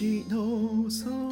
の空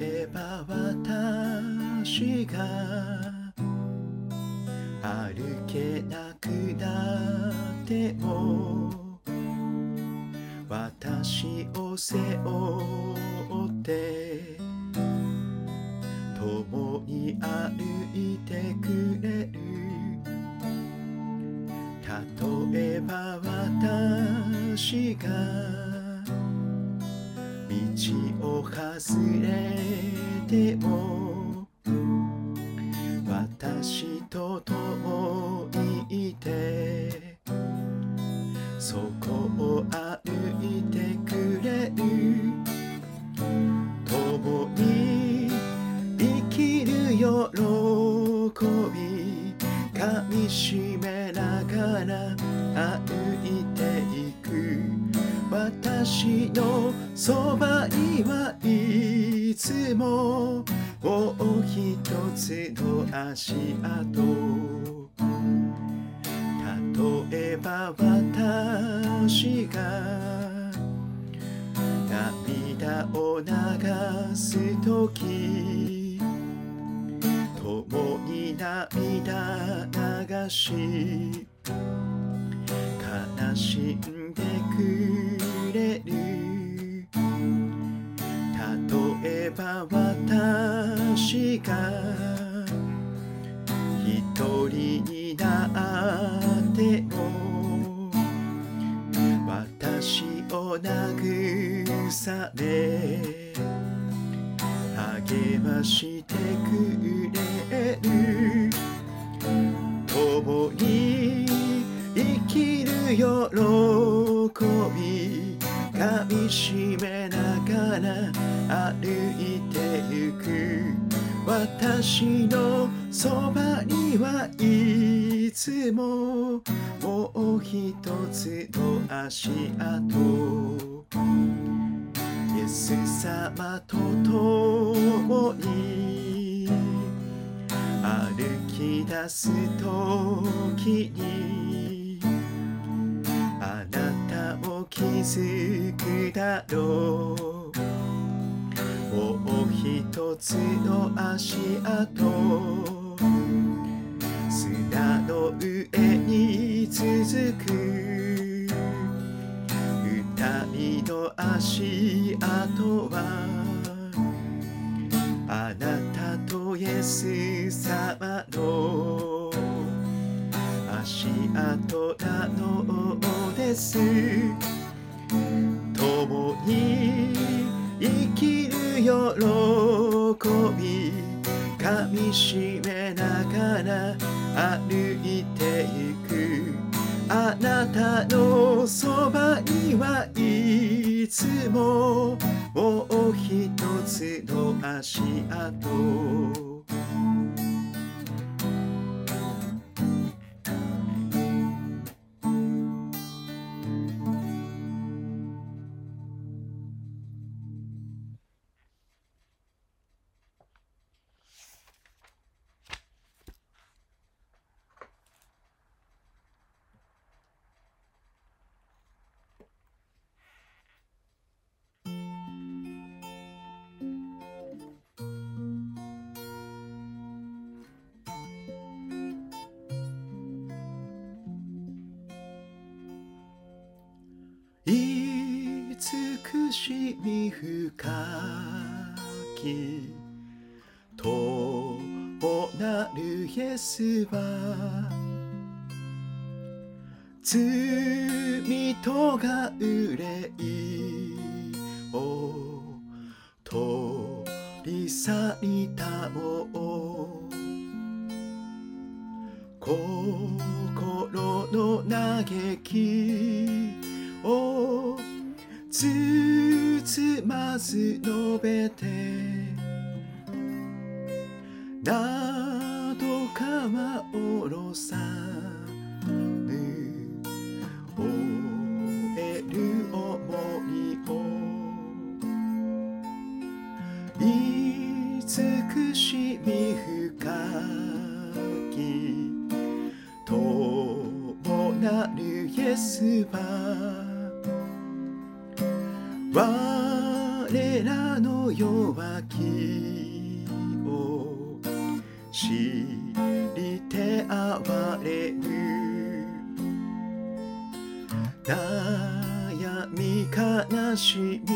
えば私が歩けなくなっても私を背負ういつももう一つの足跡例えば私が涙を流す時共に涙流し悲しんでくれる。ば私が一人になっても私を慰め励ましてくれる。共に生きる喜び。噛みしめながら歩いてゆく。私のそばにはいつももう一つの足跡。イエス様と共に歩き出す時にあなた気づくだろう。もう一つの足跡。砂の上に続く。二愛の足跡は。あなたとイエス様の。足跡なのです。共に生きる喜び噛みしめながら歩いてゆく。あなたのそばにはいつももう一つの足跡。しみ深きとなるイエスは罪とが憂いを取り去りたも心の嘆き。我らの弱きを知りて哀れる。悩み悲しみ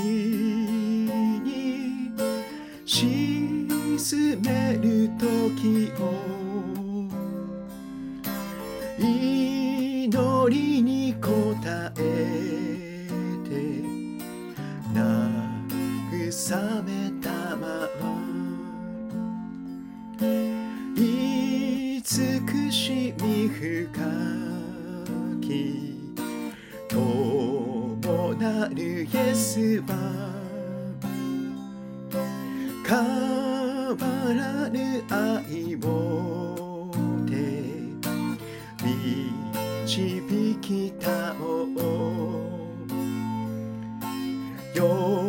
有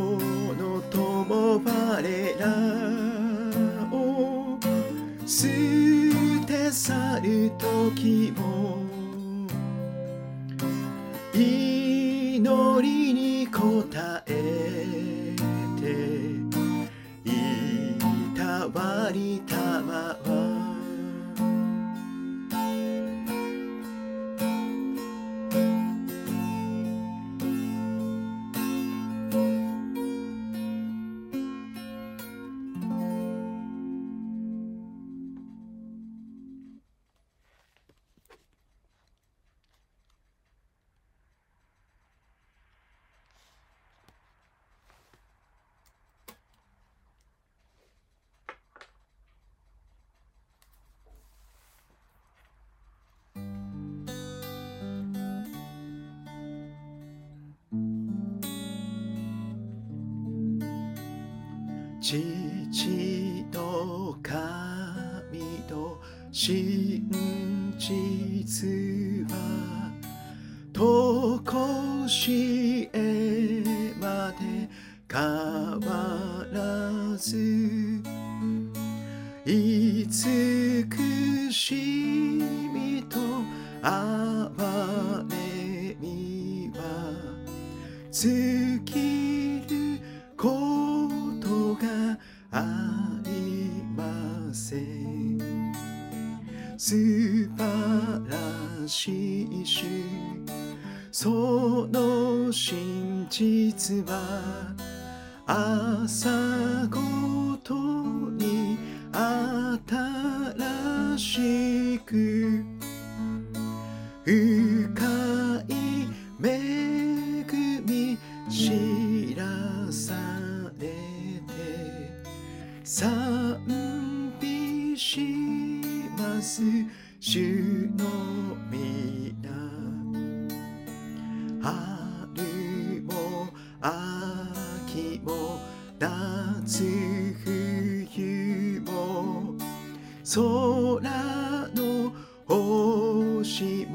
しえまで変わらず。実は朝ご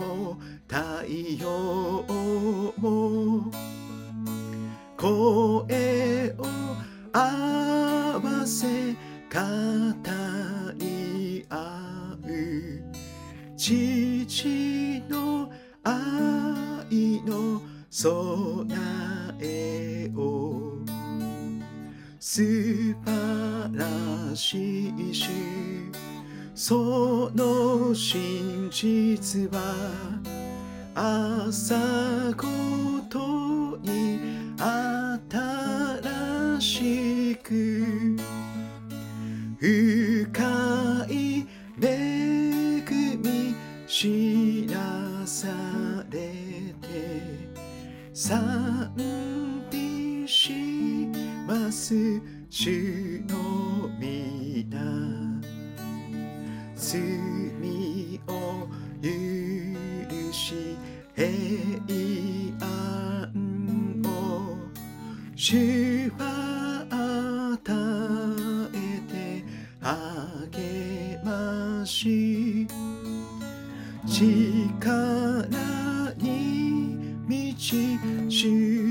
も太陽も声を合わせ語り合う。父の愛の備えを。素晴らしい。しその真実は朝ごとに新しく深い恵み知らされて賛美します。主罪を許し平安を主は与えて励まし。力に満ち祝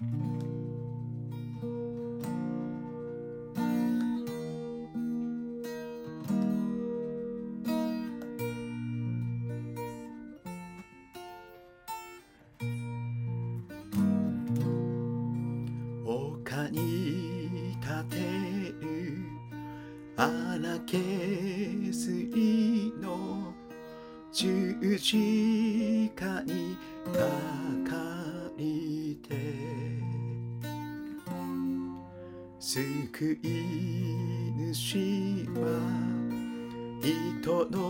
丘に立てる荒削の十字救い主は人の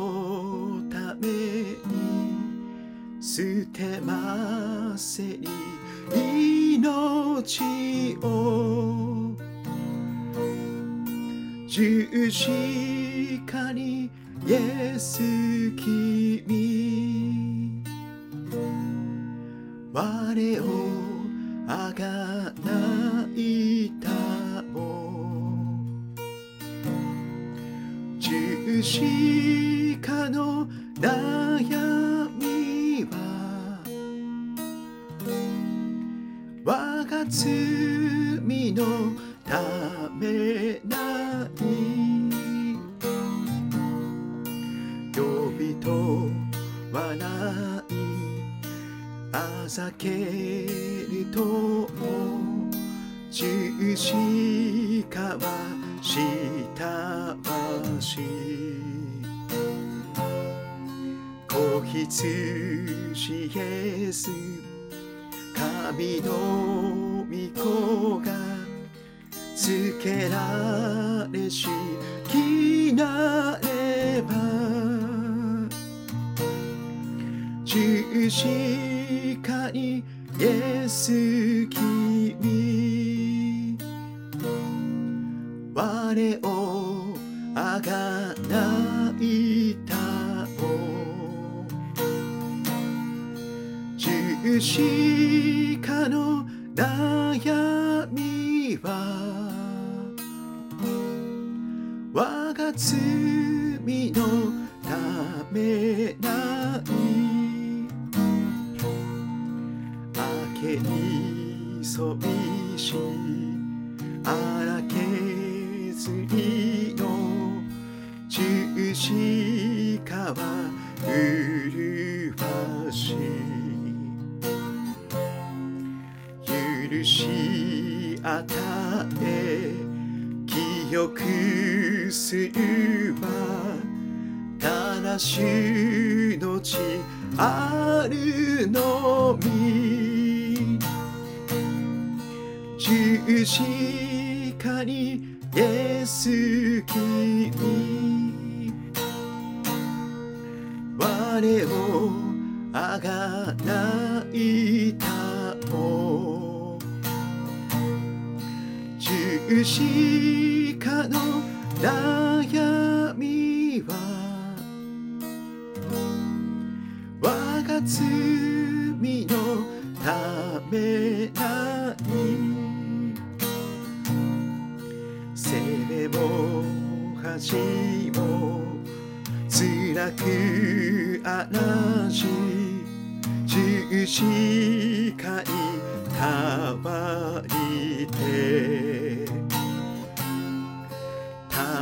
罪のためなり予備とはない。あざけるとも十字架は下はし。子羊イエス神の御子がつけられしきなれば十字架にイエス君。我をあがないたお十字は我が罪のためない明けにそびし荒削りの十字架は麗し許し与え記憶するは正しい命あるのみ。十字架にイエス君。我をあがない十字架の悩みは我が罪のためない攻めも恥も辛くあらし十字架に変わりて。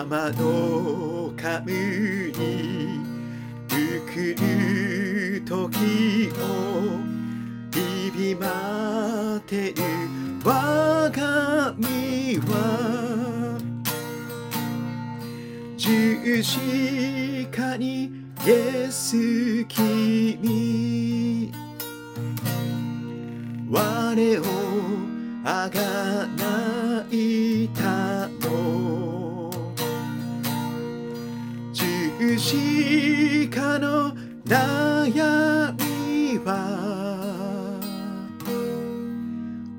玉のカムに送る時を日々待ってる我が身は十字架にイエス君。我をあがないたも十字架の悩みは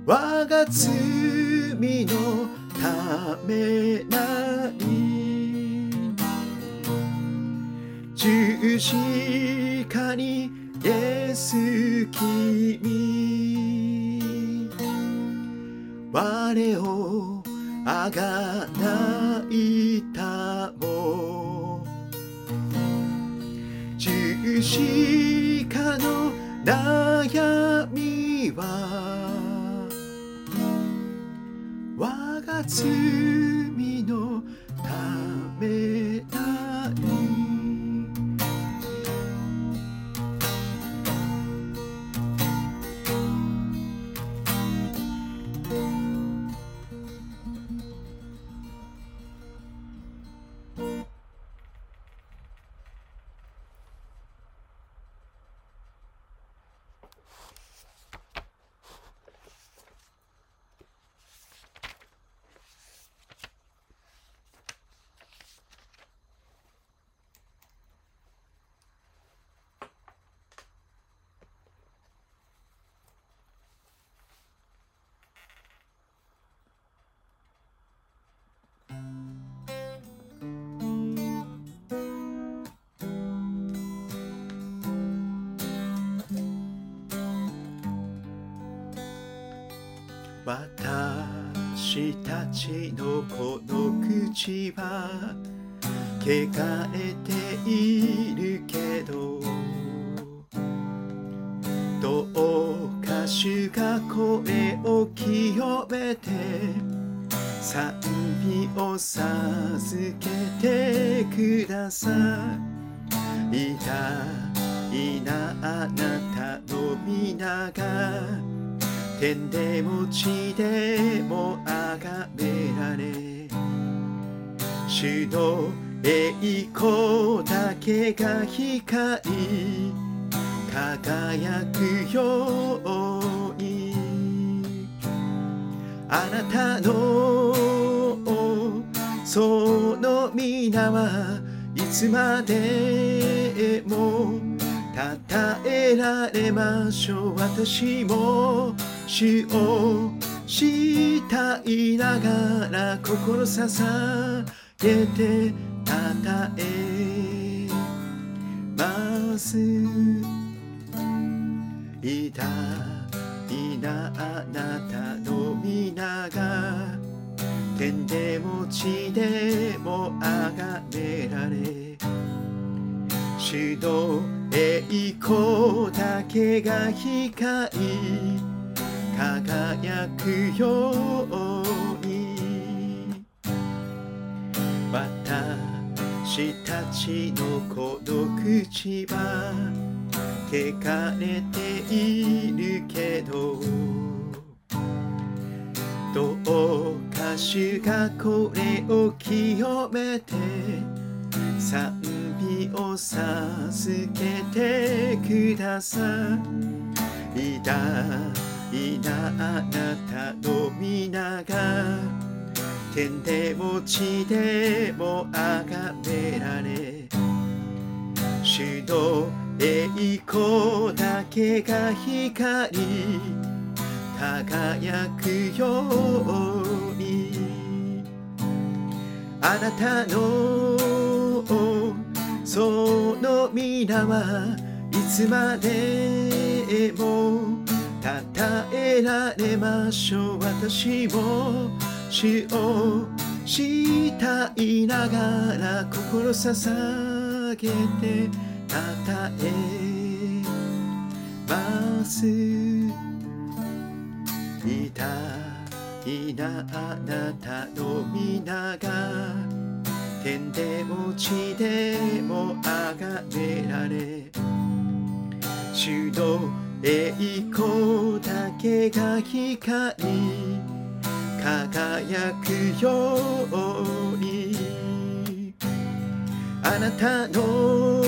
我が罪のためない十字架にイエス君我をあがないたも十字架の悩みは我が罪のため。ちのこの口は汚れているけどどうか主が声を清めて賛美を授けてください。偉大なあなたの皆が天でも地でもあがめられ主の栄光だけが光り輝くように。あなたのその皆はいつまでも称えられましょう私も死をしたいながら心捧げて称えます。いたいなあなたの皆が天でも地でもあがめられ主の栄光だけが光り輝くように。私たちの孤独地は汚れているけどどうか主がこれを清めて賛美を授けてください。偉大なあなたの皆が天でも地でもあがめられ主の栄光だけが光り輝くように。あなたのその皆はいつまでも称えられましょう私も死をしたいながら心捧げて称えますいたいなあなたの皆が天でも地でもあがめられ。主の栄光だけが光り輝くように。あなたの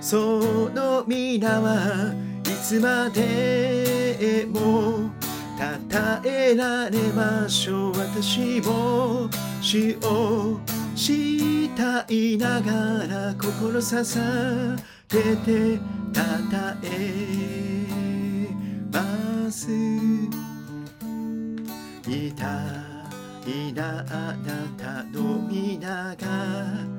その皆はいつまでも称えられましょう。私も死をしたいながら心捧げて称えます。いたいなあなたの皆が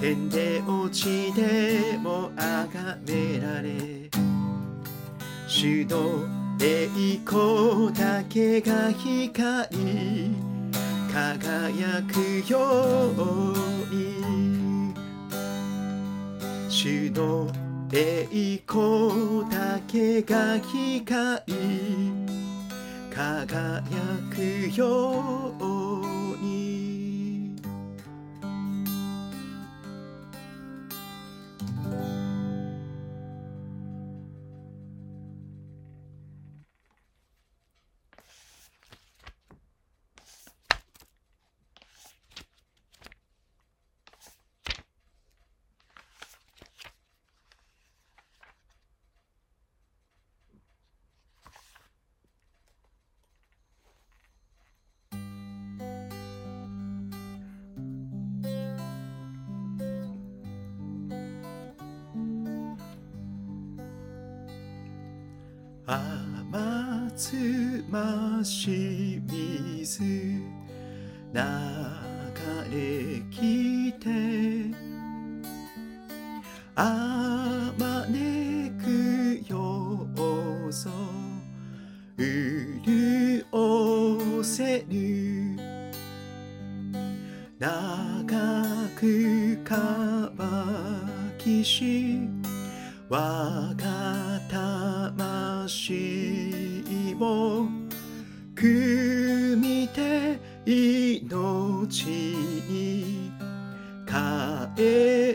天でも地でもあがめられ主の栄光だけが光輝くように。主の栄光だけが光。輝くように潤せる長く乾きし我が魂も組みて命に帰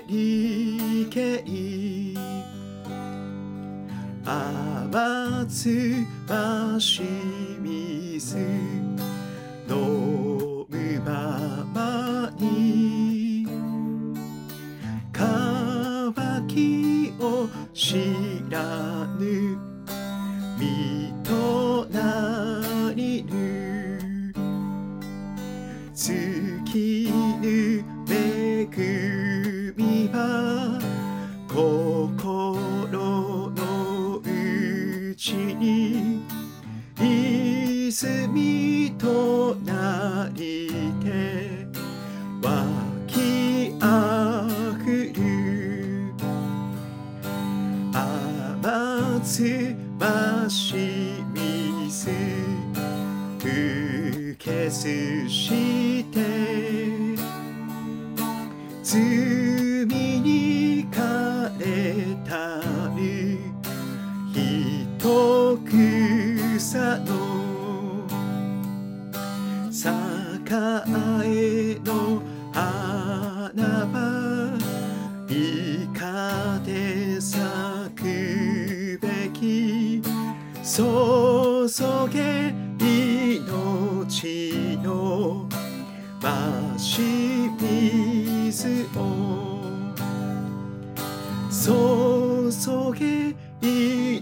りけい。雨つまし水し水受けすして罪に枯れたる人草の栄えの注げ命のまし水を注げ命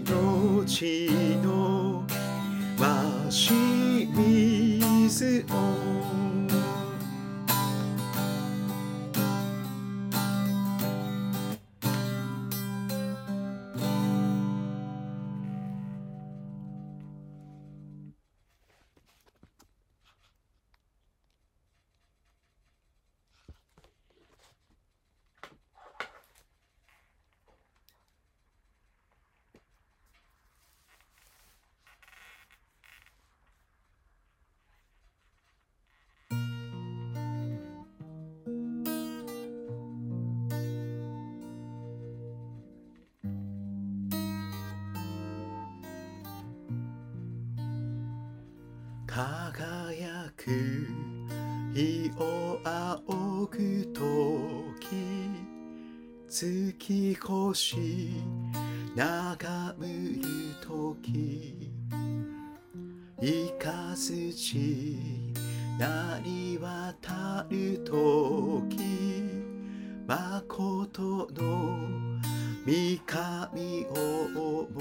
のく日を仰ぐ時月星眺むる時イカスチなり渡る時まことの三上を思う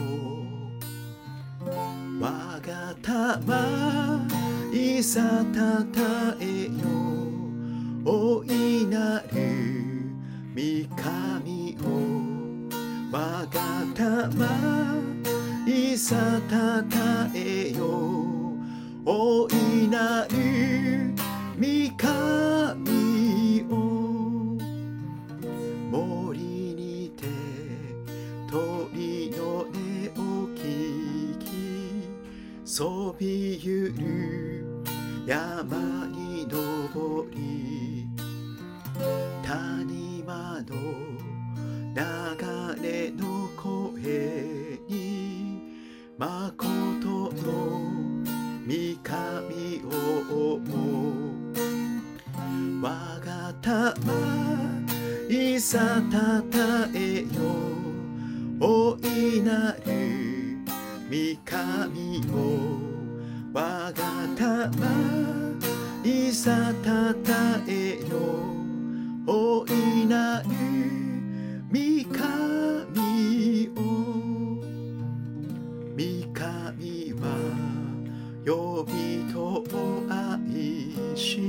我が玉いさ鳥の音を聞きそびゆる山に登り谷間の流れの声にまことの三上を思う。我が玉いさたたえよ。大いなる三上を我が玉いさたたえよ大いなる三上を三上は呼びと愛し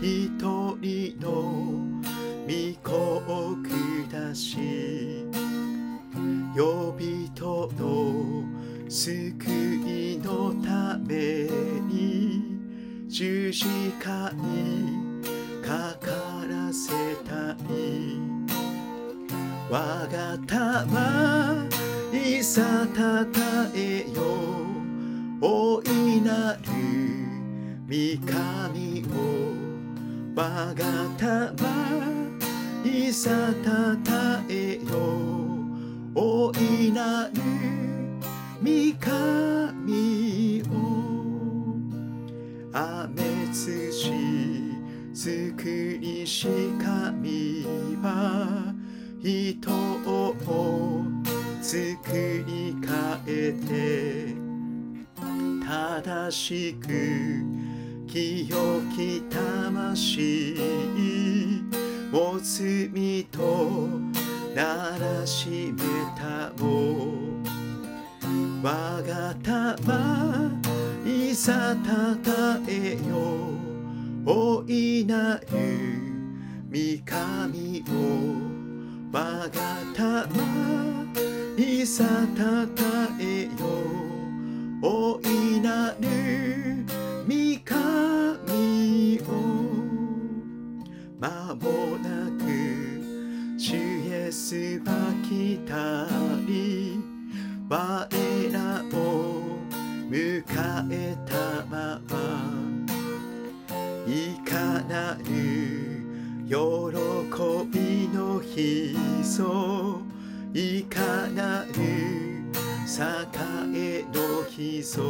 一人の御子を下しと救いのために十字架にかからせたい。我が玉いさたたえよ大いなる三上を我が玉いさたたえよ。大いなる三上を雨土作りし神は人を作り変えて正しく清き魂も罪と鳴らしめたを我がたまいさたたえよ。おいなゆ三上を我がたまいさたたえよ。おいなる三上をまもなくスは来たり我らを迎えたままいかなる喜びの日ぞいかなる栄の日ぞ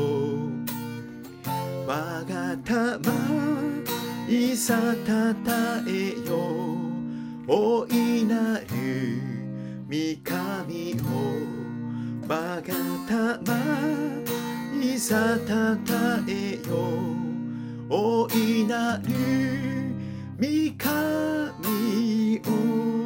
我が玉いさたたえよ大いなる三上を我が玉いさたたえよ大いなる三上を。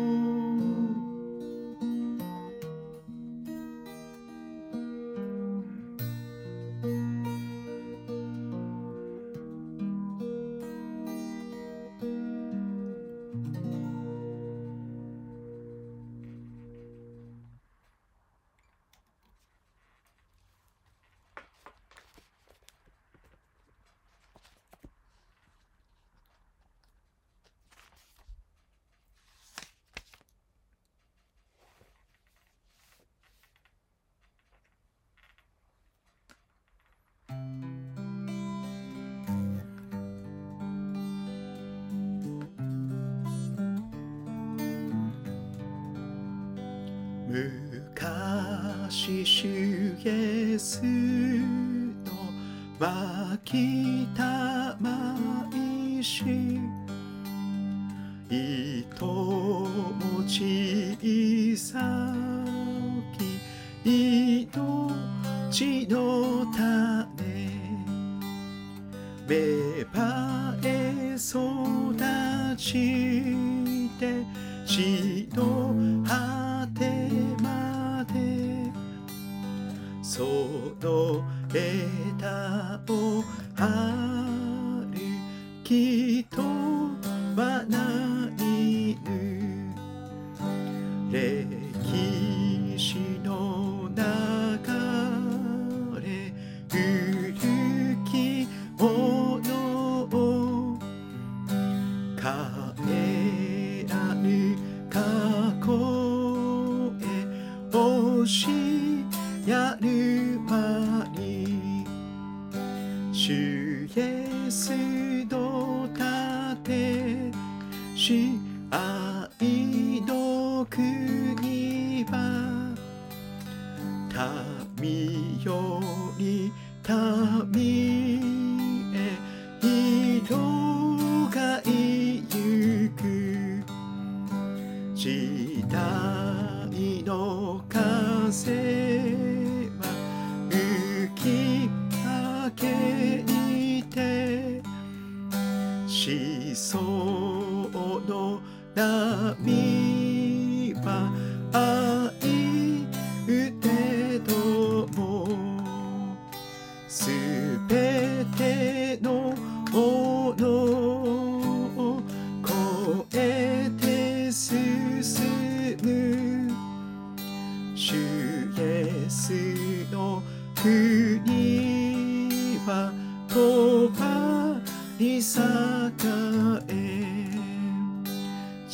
湧きたまいし糸持ちえらぬ過去へ押しやる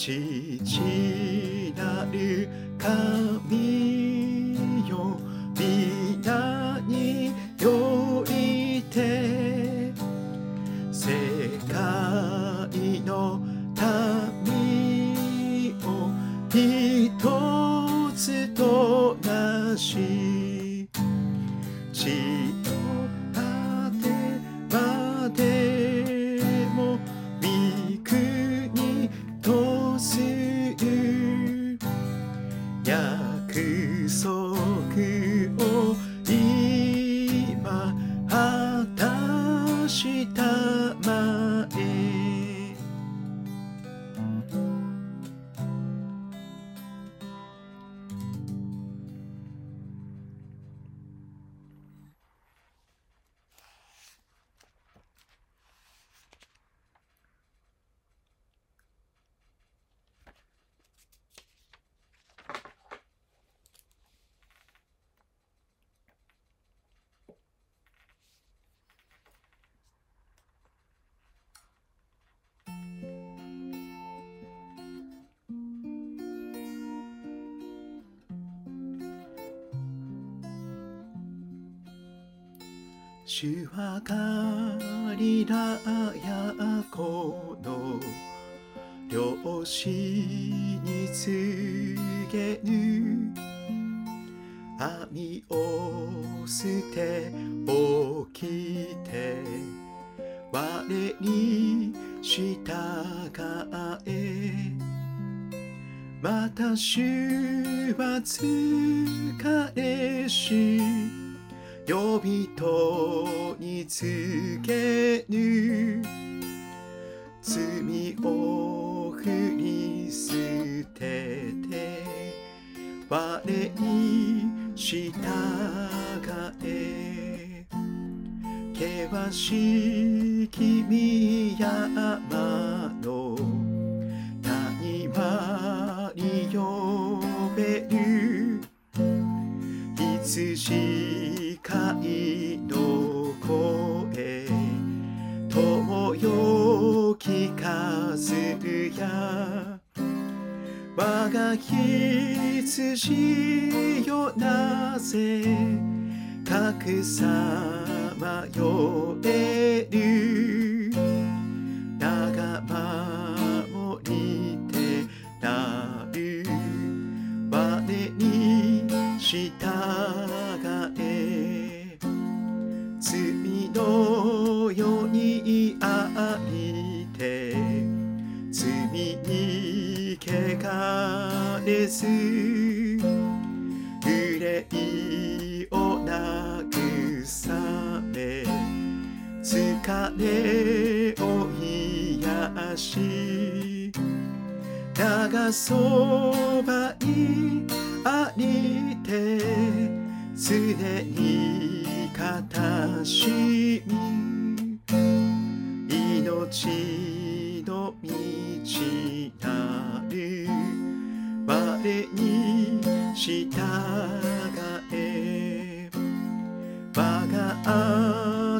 父なる神よ。主はガリラヤ湖の漁師に告げぬ。網を捨て起きて。我に従え。また主は疲れし人につけ聞かずや。我が羊よなぜ格さまよえる？疲れを癒し長そばにありて常に片しみ命の道なる我に従え。我が後